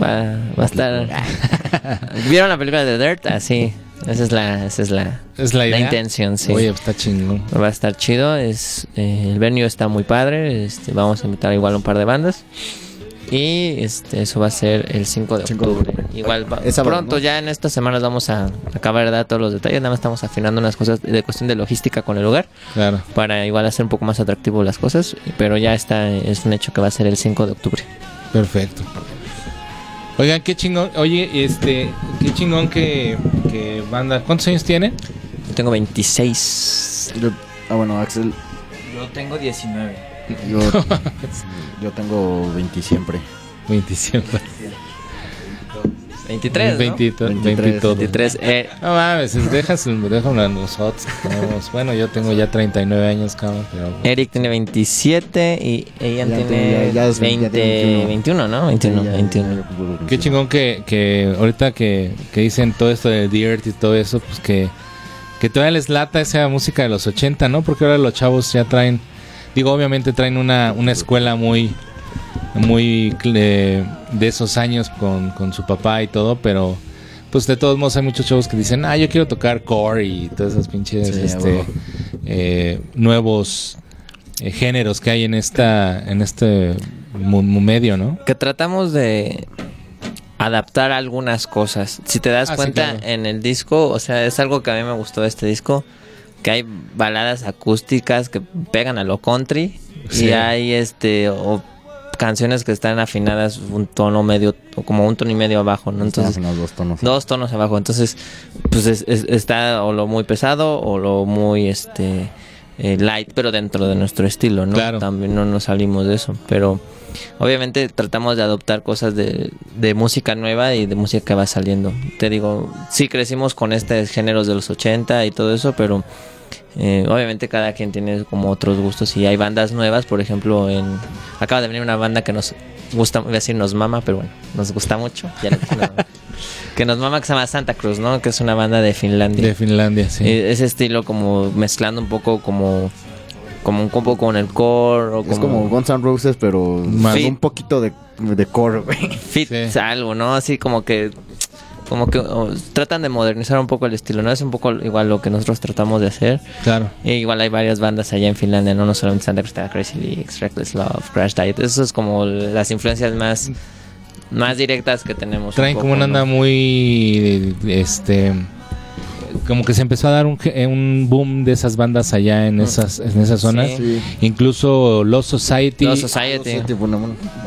Va, va a estar. ¿Vieron la película de Dirt? Así. Esa es la, esa es la, Es la la idea. intención, sí. Oye, está chingón. Va a estar chido. Es, eh, el venue está muy padre. Este, vamos a invitar igual un par de bandas. Y este, eso va a ser el 5 de 5 de octubre. Igual va- Es sábado, pronto, ya en estas semanas vamos a acabar de dar todos los detalles. Nada más estamos afinando unas cosas de cuestión de logística con el lugar. Claro. Para igual hacer un poco más atractivo las cosas. Pero ya está, es un hecho que va a ser el 5 de octubre. Perfecto. Oigan, qué chingón. Oye, este, qué chingón que, que banda. ¿Cuántos años tiene? Yo tengo 26. Yo- ah, bueno, Axel, Yo tengo 19. yo, yo tengo 20 siempre. 27. 23, ¿no? 20, 23, 23. Eh, No mames, dejas, déjame a nosotros. tenemos- bueno, yo tengo ya 39 años, cabrón. Pero, Eric tiene 27 y ella Ya tiene tiene- ya- ya es 20, 21. 21, ¿no? 21, Sí, ya- 21. ya cumplí 21. Qué chingón que, que ahorita que, que dicen todo esto de Dirt y todo eso, pues que, que todavía les lata esa música de los 80, ¿no? Porque ahora los chavos ya traen, digo, obviamente traen una, una escuela muy, muy eh, de esos años con, con su papá y todo, pero pues de todos modos hay muchos chavos que dicen, ah, yo quiero tocar core y todas esas pinches Sí, este, eh, nuevos eh, géneros que hay en esta en este mu- mu- medio, ¿no? Que tratamos de adaptar algunas cosas. Si te das Ah, sí, cuenta claro. en el disco, o sea, es algo que a mí me gustó de este disco, que hay baladas acústicas que pegan a lo country Sí. y hay este o canciones que están afinadas un tono medio o como un tono y medio abajo, ¿no? Entonces dos tonos. dos tonos abajo. Entonces, pues es- es- está o lo muy pesado o lo muy este eh, light, pero dentro de nuestro estilo, ¿no? Claro. También no nos salimos de eso. Pero obviamente tratamos de adoptar cosas de, de música nueva y de música que va saliendo. Te digo, sí crecimos con estos géneros de los 80 y todo eso, pero eh, obviamente cada quien tiene como otros gustos y hay bandas nuevas, por ejemplo, en acaba de venir una banda que nos gusta, voy a decir nos mama, pero bueno, nos gusta mucho. Ya le dije, no. que nos mama que se llama Santa Cruz, ¿no? Que es una banda de Finlandia. De Finlandia, sí. Eh, ese estilo como mezclando un poco como como un poco con el core o Es como Guns N' Roses, pero Más- un poquito de, de core, güey. fit Sí. algo, ¿no? Así como que como que oh, tratan de modernizar un poco el estilo, ¿no? Es un poco igual lo que nosotros tratamos de hacer. Claro. E igual hay varias bandas allá en Finlandia, no, no solamente Santa está Crazy Leaks, Reckless Love, Crash Diet. Eso es como las influencias más más directas que tenemos. un Traen como una ¿no? onda muy este como que se empezó a dar un, un boom de esas bandas allá en esas en esas zonas. Sí. Incluso Lost Society Lost Society.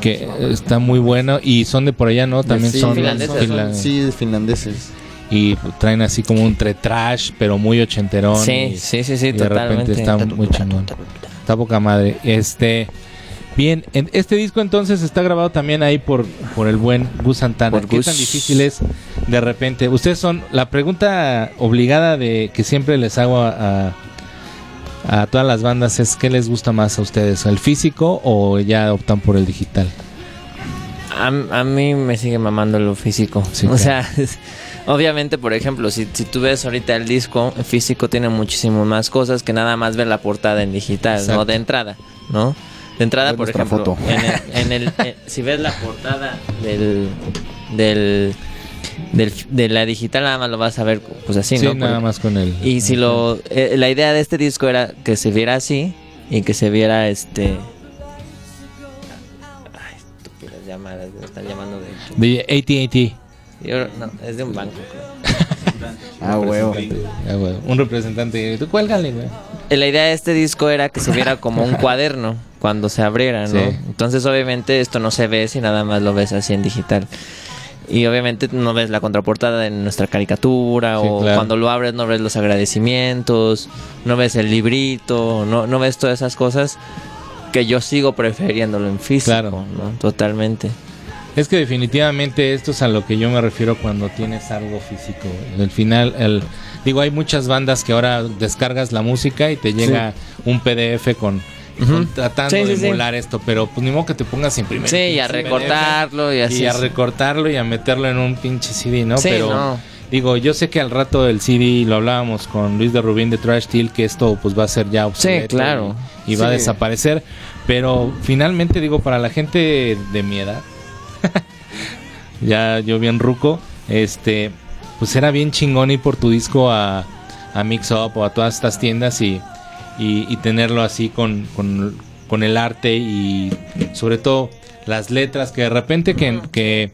Que está muy bueno y son de por allá, ¿no? También Sí, son finlandeses, finla- Sí, finlandeses. y traen así como un tre trash, pero muy ochenterón. Sí, y- sí, sí, sí, y de totalmente. repente está muy chingón. Está poca madre. Este Bien, en- este disco entonces está grabado también ahí por, por el buen Gus Santana. Por ¿Qué Gus. tan difícil es de repente? Ustedes son la pregunta obligada de que siempre les hago a, a, a todas las bandas es ¿qué les gusta más a ustedes? ¿El físico o ya optan por el digital? A, a mí me sigue mamando lo físico. Sí, o claro. sea, es- obviamente, por ejemplo, si, si tú ves ahorita el disco, el físico tiene muchísimo más cosas que nada más ver la portada en digital, Exacto. ¿no? De entrada, ¿no? De entrada, por ejemplo, foto. en el, en el- eh, si ves la portada del, del, del- de la digital, nada más lo vas a ver pues así, Sí, ¿no? nada Porque- más con el... Y si lo eh, la idea de este disco era que se viera así y que se viera este Ay, estúpidas llamadas, me están llamando de De AT&T. Yo- no, es de un banco. creo. Ah, huevo. Ah, güey, Un representante. Tú cuélgale, güey. Eh, La idea de este disco era que se viera como un cuaderno cuando se abriera, ¿no? Sí. Entonces, obviamente, esto no se ve si nada más lo ves así en digital. Y obviamente no ves la contraportada de nuestra caricatura Sí, o claro. cuando lo abres no ves los agradecimientos, no ves el librito, no, no ves todas esas cosas que yo sigo prefiriéndolo en físico, Claro. ¿no? Totalmente. Es que definitivamente esto es a lo que yo me refiero cuando tienes algo físico. Al final, el, digo, hay muchas bandas que ahora descargas la música y te llega un PDF con, tratando Sí, de sí. emular esto, pero pues ni modo que te pongas a imprimir. Sí, y a recortarlo y así. y a recortarlo y a meterlo en un pinche CD, ¿no? Sí, pero no. digo, yo sé que al rato del CD lo hablábamos con Luis de Rubín de Trash Steel que esto pues va a ser ya obsoleto claro. y, y va a desaparecer, pero finalmente digo para la gente de mi edad ya yo bien ruco, este, pues era bien chingón ir por tu disco a, a Mix Up o a todas estas tiendas y, y, y tenerlo así con, con, con el arte y sobre todo las letras que de repente que, que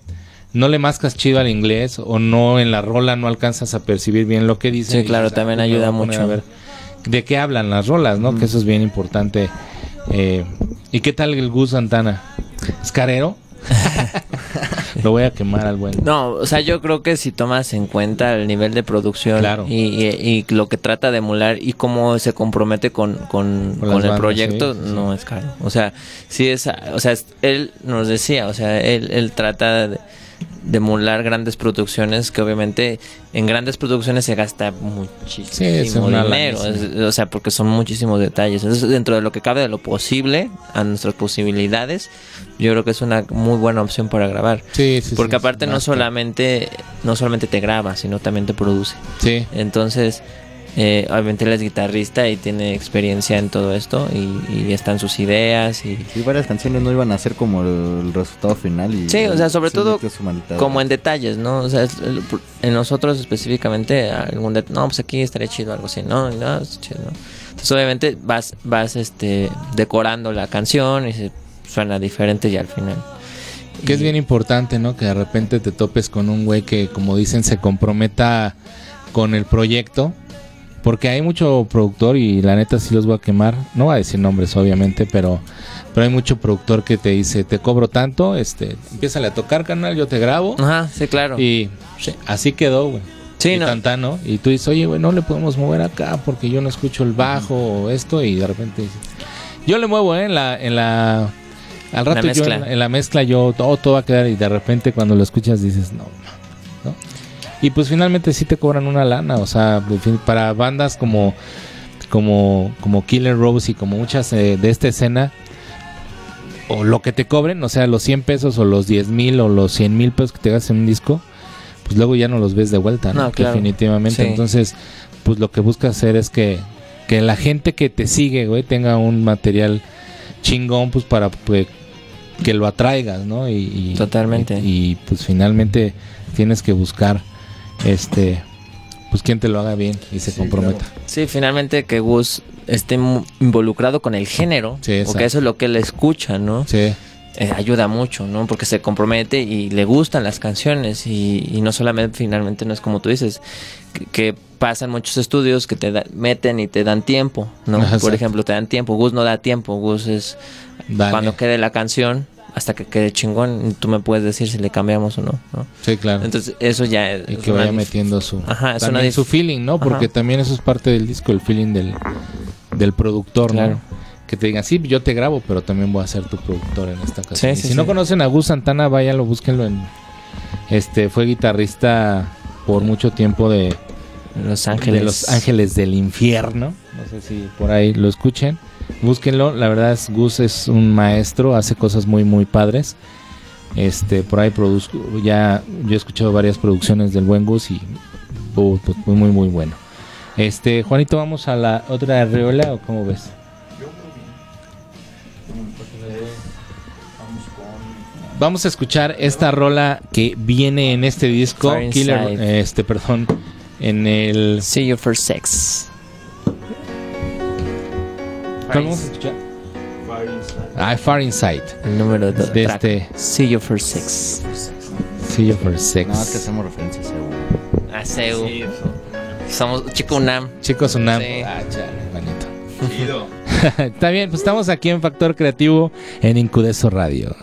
no le mascas chido al inglés o no en la rola no alcanzas a percibir bien lo que dice. Sí, claro, también ayuda mucho. de qué hablan las rolas, ¿no? Que eso es bien importante. Eh, ¿Y qué tal el Gus Santana? ¿Es carero? Lo voy a quemar al buen. No, o sea, yo creo que si tomas en cuenta el nivel de producción Claro. y, y- y lo que trata de emular y cómo se compromete con, con, el bandas, proyecto, sí, sí. no es caro. O sea, sí es, o sea, él nos decía, o sea, él, él trata de, de emular grandes producciones que obviamente en grandes producciones se gasta muchísimo Sí, es dinero, es- o sea, porque son muchísimos detalles. Entonces, dentro de lo que cabe de lo posible, a nuestras posibilidades, yo creo que es una muy buena opción para grabar. Sí, sí, Porque aparte no solamente no solamente te graba, sino también te produce. Sí, Entonces, eh, obviamente él es guitarrista y tiene experiencia en todo esto y, y están sus ideas y Sí, varias canciones no iban a ser como el, el resultado final. Y Sí, o sea, sobre todo como en detalles, ¿no? O sea, en nosotros específicamente algún det- no, pues aquí estaría chido algo así, no, no, es chido, ¿no? Entonces, obviamente vas vas este decorando la canción y se suena diferente y al final. que es bien importante, ¿no? Que de repente te topes con un güey que, como dicen, se comprometa con el proyecto. Porque hay mucho productor y la neta sí los voy a quemar. No voy a decir nombres, obviamente, pero, pero hay mucho productor que te dice, te cobro tanto, este, empieza a tocar, canal, yo te grabo. Ajá, sí, claro. Y sí, así quedó, güey. Sí, y no. tan, tan, ¿no? Y tú dices, oye, güey, no le podemos mover acá porque yo no escucho el bajo o esto. Y de repente dices, yo le muevo, ¿eh? En la, en la, al rato yo en, en la mezcla yo todo, todo va a quedar y de repente cuando lo escuchas dices, no. Y pues finalmente sí te cobran una lana, o sea, para bandas como, como, como Killer Rose y como muchas eh, de esta escena, o lo que te cobren, o sea, los 100 pesos o los 10 mil o los 100 mil pesos que te gastes en un disco, pues luego ya no los ves de vuelta, ¿no? No, claro. Definitivamente. Sí. Entonces, pues lo que buscas hacer es que, que la gente que te sigue, güey, tenga un material chingón, pues para pues, que lo atraigas, ¿no? Y, y- Totalmente. Y, y, pues finalmente tienes que buscar, este, pues quien te lo haga bien y se comprometa. Sí, finalmente que Gus esté involucrado con el género, Sí, porque eso es lo que él escucha, ¿no? Sí, Eh, ayuda mucho, ¿no? Porque se compromete y le gustan las canciones y, y no solamente finalmente no es como tú dices, que, que pasan muchos estudios que te da- meten y te dan tiempo, ¿no? Por ejemplo, te dan tiempo, Gus no da tiempo, Gus es Dale. cuando quede la canción hasta que quede chingón, tú me puedes decir si le cambiamos o no, ¿no? sí, claro. Entonces eso ya es y que vaya metiendo su Ajá, es una su feeling, ¿no? Porque Ajá. también eso es parte del disco, el feeling del, del productor, Claro. ¿no? Que te digan, sí, yo te grabo, pero también voy a ser tu productor en esta ocasión. Sí, Y sí, si no conocen a Gus Santana, váyanlo, búsquenlo en este fue guitarrista por mucho tiempo de, Los Ángeles. de Los Ángeles del Infierno. No sé si por ahí lo escuchen. Búsquenlo, la verdad es Gus es un maestro, hace cosas muy muy padres. Este, por ahí produzco, ya yo he escuchado varias producciones del buen Gus y uh, pues, muy muy muy bueno. Este, Juanito, vamos a la otra arreola o cómo ves? Vamos a escuchar esta rola que viene en este disco, Killer, este, perdón, en el See You for Sex. ¿Cuál vamos a escuchar? Fire Inside. Ah, Far Inside. El número 2. De este- See You for Sex. See you for sex. Nada más que hacemos referencias a A CEU. Somos Chico UNAM. Chicos, Unam. Sí. Ah, chale, manito. Chido. Está bien, pues estamos aquí en Factor Creativo en Incudeso Radio.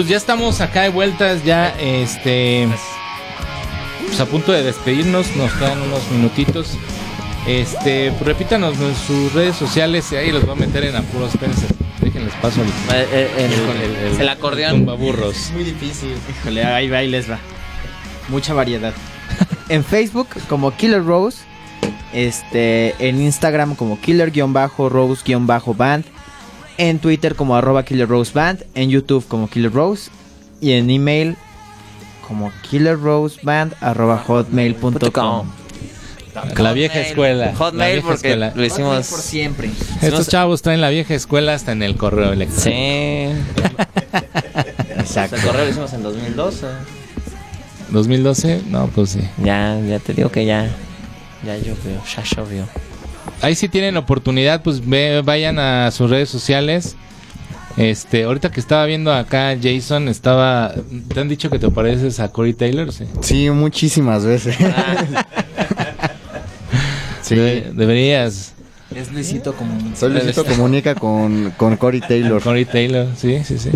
Pues ya estamos acá de vueltas, ya este. Pues a punto de despedirnos, nos quedan unos minutitos. Este, pues repítanos en sus redes sociales y ahí los voy a meter en apuros. Espérense, déjenles paso el, Eh, eh, el, el, el acordeón. tumbaburros. Muy difícil. Híjole, ahí va, ahí les va. Mucha variedad. en Facebook como Killer Rose. Este, en Instagram como Killer-Rose-Band. En Twitter como arroba Killer Rose Band. En YouTube como Killer Rose. Y en email como killerroseband arroba hotmail.com. La vieja escuela. la Hotmail vieja porque escuela. lo hicimos. por siempre. Estos chavos traen la vieja escuela hasta en el correo electrónico. Sí. Exacto. El correo lo hicimos en 2012. 2012, no, pues sí. Ya, ya te digo que ya. Ya llovió, ya llovió. Ahí sí tienen oportunidad, pues ve- vayan a sus redes sociales. Este, ahorita que estaba viendo acá Jason, estaba. ¿Te han dicho que te pareces a Corey Taylor? Sí. Sí, muchísimas veces. sí. De- deberías. Es Luisito como Soy Luisito Comunica con, con Cory Taylor. Corey Taylor, sí, sí, sí.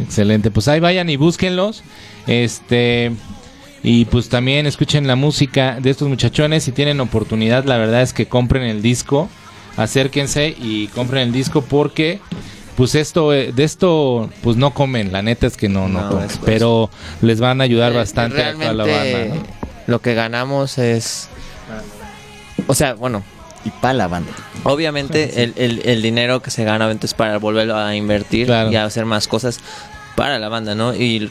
Excelente. Pues ahí vayan y búsquenlos. Este. Y pues también escuchen la música de estos muchachones. Si tienen oportunidad, la verdad es que compren el disco. Acérquense y compren el disco porque. Pues esto, eh, de esto, pues no comen, la neta es que no, no, No, comen, pero les van a ayudar Eh, bastante a toda la banda, ¿no? Lo que ganamos es. O sea, bueno, Y pa' la banda. obviamente el, el, el dinero que se gana es para volverlo a invertir Claro. y a hacer más cosas para la banda, ¿no? Y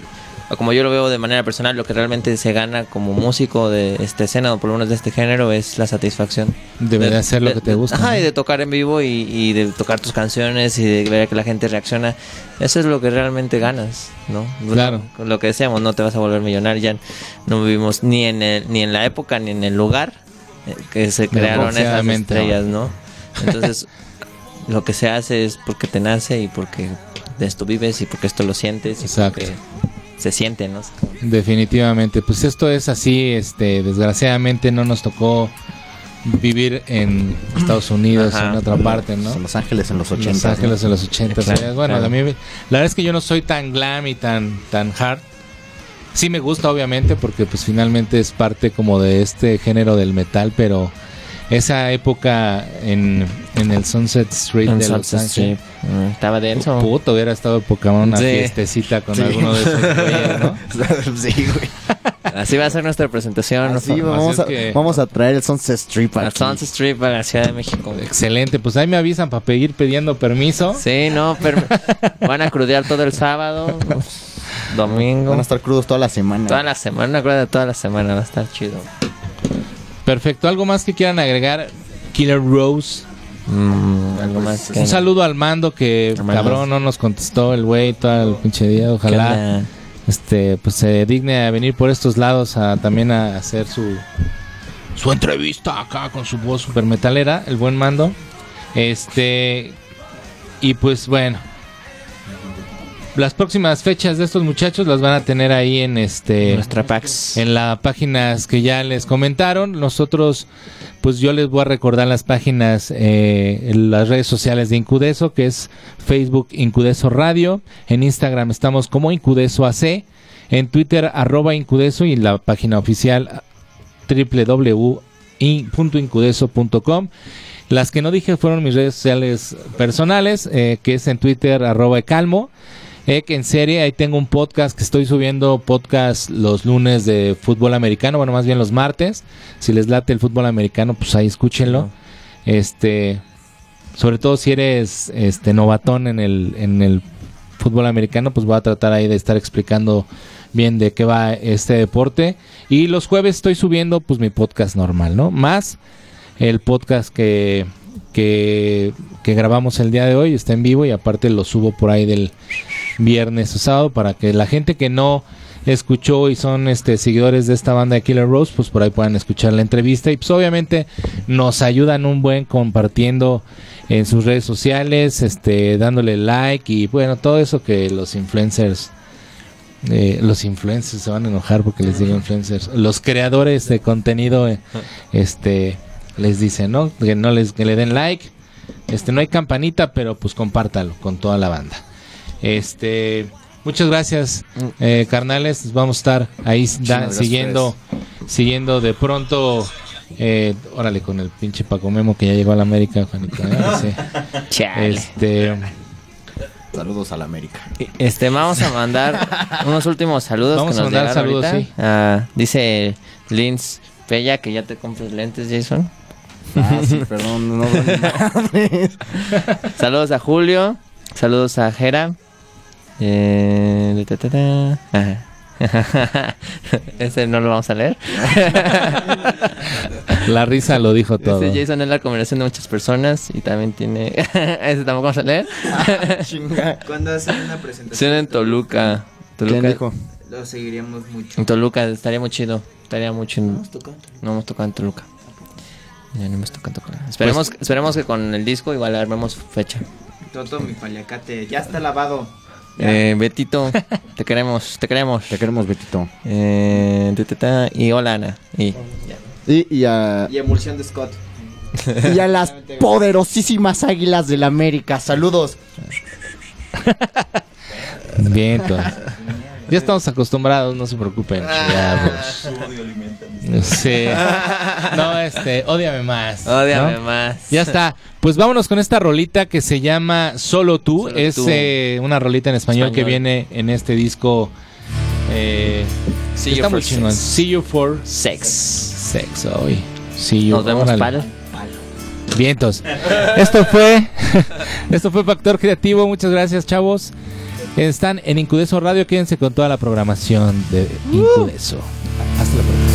como yo lo veo de manera personal, lo que realmente se gana como músico de esta escena o por lo menos de este género es la satisfacción. Debe de hacer lo que te gusta. Ajá, ¿no? y de tocar en vivo y, y de tocar tus canciones y de ver que la gente reacciona. Eso es lo que realmente ganas, ¿no? Claro. Con Lo que decíamos, no te vas a volver millonario. Ya no vivimos ni en, el, ni en la época ni en el lugar eh, que se crearon esas estrellas, ¿no? Entonces, lo que se hace es porque te nace y porque de esto vives y porque esto lo sientes y Exacto. porque se siente, ¿no? Definitivamente, pues esto es así, este, desgraciadamente no nos tocó vivir en Estados Unidos, Ajá. en otra parte, ¿no? En Los Ángeles en los En 80. Los Ángeles en los 80. Claro, bueno, claro. a mí, la verdad es que yo no soy tan glam y tan, tan hard. Sí me gusta, obviamente, porque pues finalmente es parte como de este género del metal, pero esa época en, en el Sunset Street En de Los Sunset Ángeles. Strip. Mm, Estaba denso. Puto, hubiera estado poca una Sí. fiestecita con Sí. alguno de esos güeyes, ¿no? sí, güey. Así va a ser nuestra presentación. Así ¿no? vamos, es a, que- vamos a traer el Sunset Strip A aquí. Sunset Strip a la Ciudad de México. Excelente, pues ahí me avisan para pedir pidiendo permiso. Sí, no, pero van a crudear todo el sábado, domingo, Van a estar crudos toda la semana. toda la semana, una cruda de toda la semana, va a estar chido. Perfecto, ¿algo más que quieran agregar? Killer Rose. Mm, algo más que... Un saludo al mando que cabrón no nos contestó el güey todo el pinche día. ¿Qué Ojalá este pues se digne a venir por estos lados a también a hacer su su entrevista acá con su voz super metalera, el buen mando. Este y pues bueno, las próximas fechas de estos muchachos las van a tener ahí en este Nuestra Pax. en las páginas que ya les comentaron. Nosotros, pues yo les voy a recordar las páginas, eh, en las redes sociales de Incudeso, que es Facebook Incudeso Radio. En Instagram estamos como Incudeso AC. En Twitter, arroba Incudeso y la página oficial www.incudeso.com. Las que no dije fueron mis redes sociales personales, eh, que es en Twitter, arroba Calmo. Ec en serie, ahí tengo un podcast que estoy subiendo podcast los lunes de fútbol americano, bueno, más bien los martes. Si les late el fútbol americano, pues ahí escúchenlo. Este, sobre todo si eres este novatón en el en el fútbol americano, pues voy a tratar ahí de estar explicando bien de qué va este deporte y los jueves estoy subiendo pues mi podcast normal, ¿no? Más el podcast que que, que grabamos el día de hoy está en vivo y aparte lo subo por ahí del viernes o sábado para que la gente que no escuchó y son este seguidores de esta banda de Killer Rose, pues por ahí puedan escuchar la entrevista y pues obviamente nos ayudan un buen compartiendo en sus redes sociales, este dándole like y bueno, todo eso que los influencers eh, los influencers se van a enojar porque les digo influencers, los creadores de contenido eh, este les dicen, ¿no? Que no les que le den like. Este no hay campanita, pero pues compártalo con toda la banda. Este, Muchas gracias, eh, carnales. Vamos a estar ahí da- siguiendo, siguiendo de pronto. Eh, órale, con el pinche Paco Memo que ya llegó a la América, Juanito. ¿eh? Sí. Chale. Este, Saludos a la América. Este, vamos a mandar unos últimos saludos Vamos que a nos mandar saludos, ahorita. sí. Ah, dice Linz Pella que ya te compres lentes, Jason. Ah, sí, perdón, no doy madres. Saludos a Julio. Saludos a Jera. Eh, ta, ta, ta. Ajá. Ese no lo vamos a leer. la risa lo dijo todo. Este Jason es la combinación de muchas personas y también tiene. Ese tampoco vamos a leer. Cuando hacen una presentación en Toluca. ¿Quién Toluca. dijo? lo seguiríamos mucho. En Toluca estaría muy chido. Estaría muy chido. No hemos tocado en Toluca. Ya no hemos tocado en Toluca. Esperemos, esperemos que con el disco igual armemos fecha. Toto, mi paliacate, ya está lavado. Eh, Betito, te queremos, te queremos. Te queremos, Betito. Eh, ta, ta, ta, y hola Ana. Y Y, y a, Y emulsión de Scott. y a las poderosísimas águilas del América. Saludos. Bien, pues. Ya estamos acostumbrados, no se preocupen. Ya, mis pues. Sí. No, este, ódiame más. Ódiame ¿no? más. Ya está. Pues vámonos con esta rolita que se llama Solo tú. Solo es tú. eh, una rolita en español, que viene en este disco. Eh, See está you muy for chingón. sex. See you for Sex. sex hoy. See you. Nos vemos órale. para. Vientos. Esto fue esto fue Factor Creativo. Muchas gracias, chavos. Están en Incudeso Radio. Quédense con toda la programación de Incudeso. Hasta la próxima.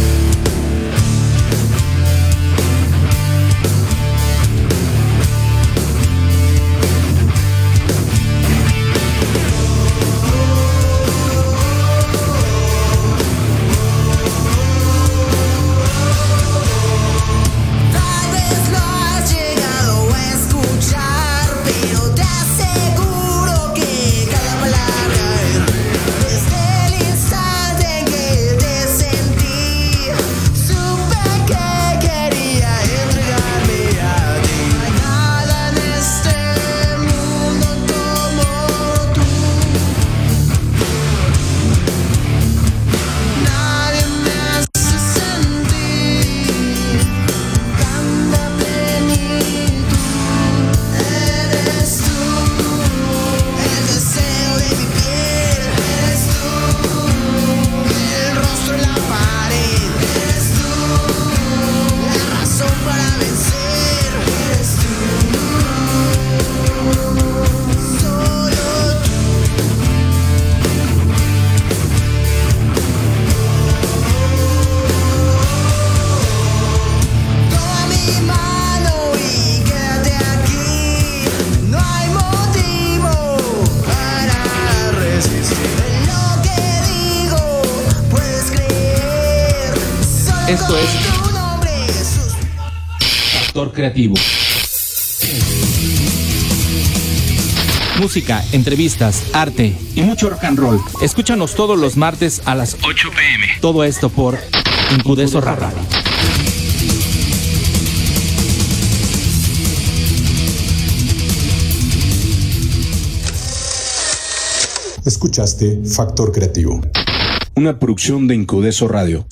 Creativo. Música, entrevistas, arte y mucho rock and roll. Escúchanos todos los martes a las 8 pm. Todo esto por Incudeso Radio. Escuchaste Factor Creativo. Una producción de Incudeso Radio.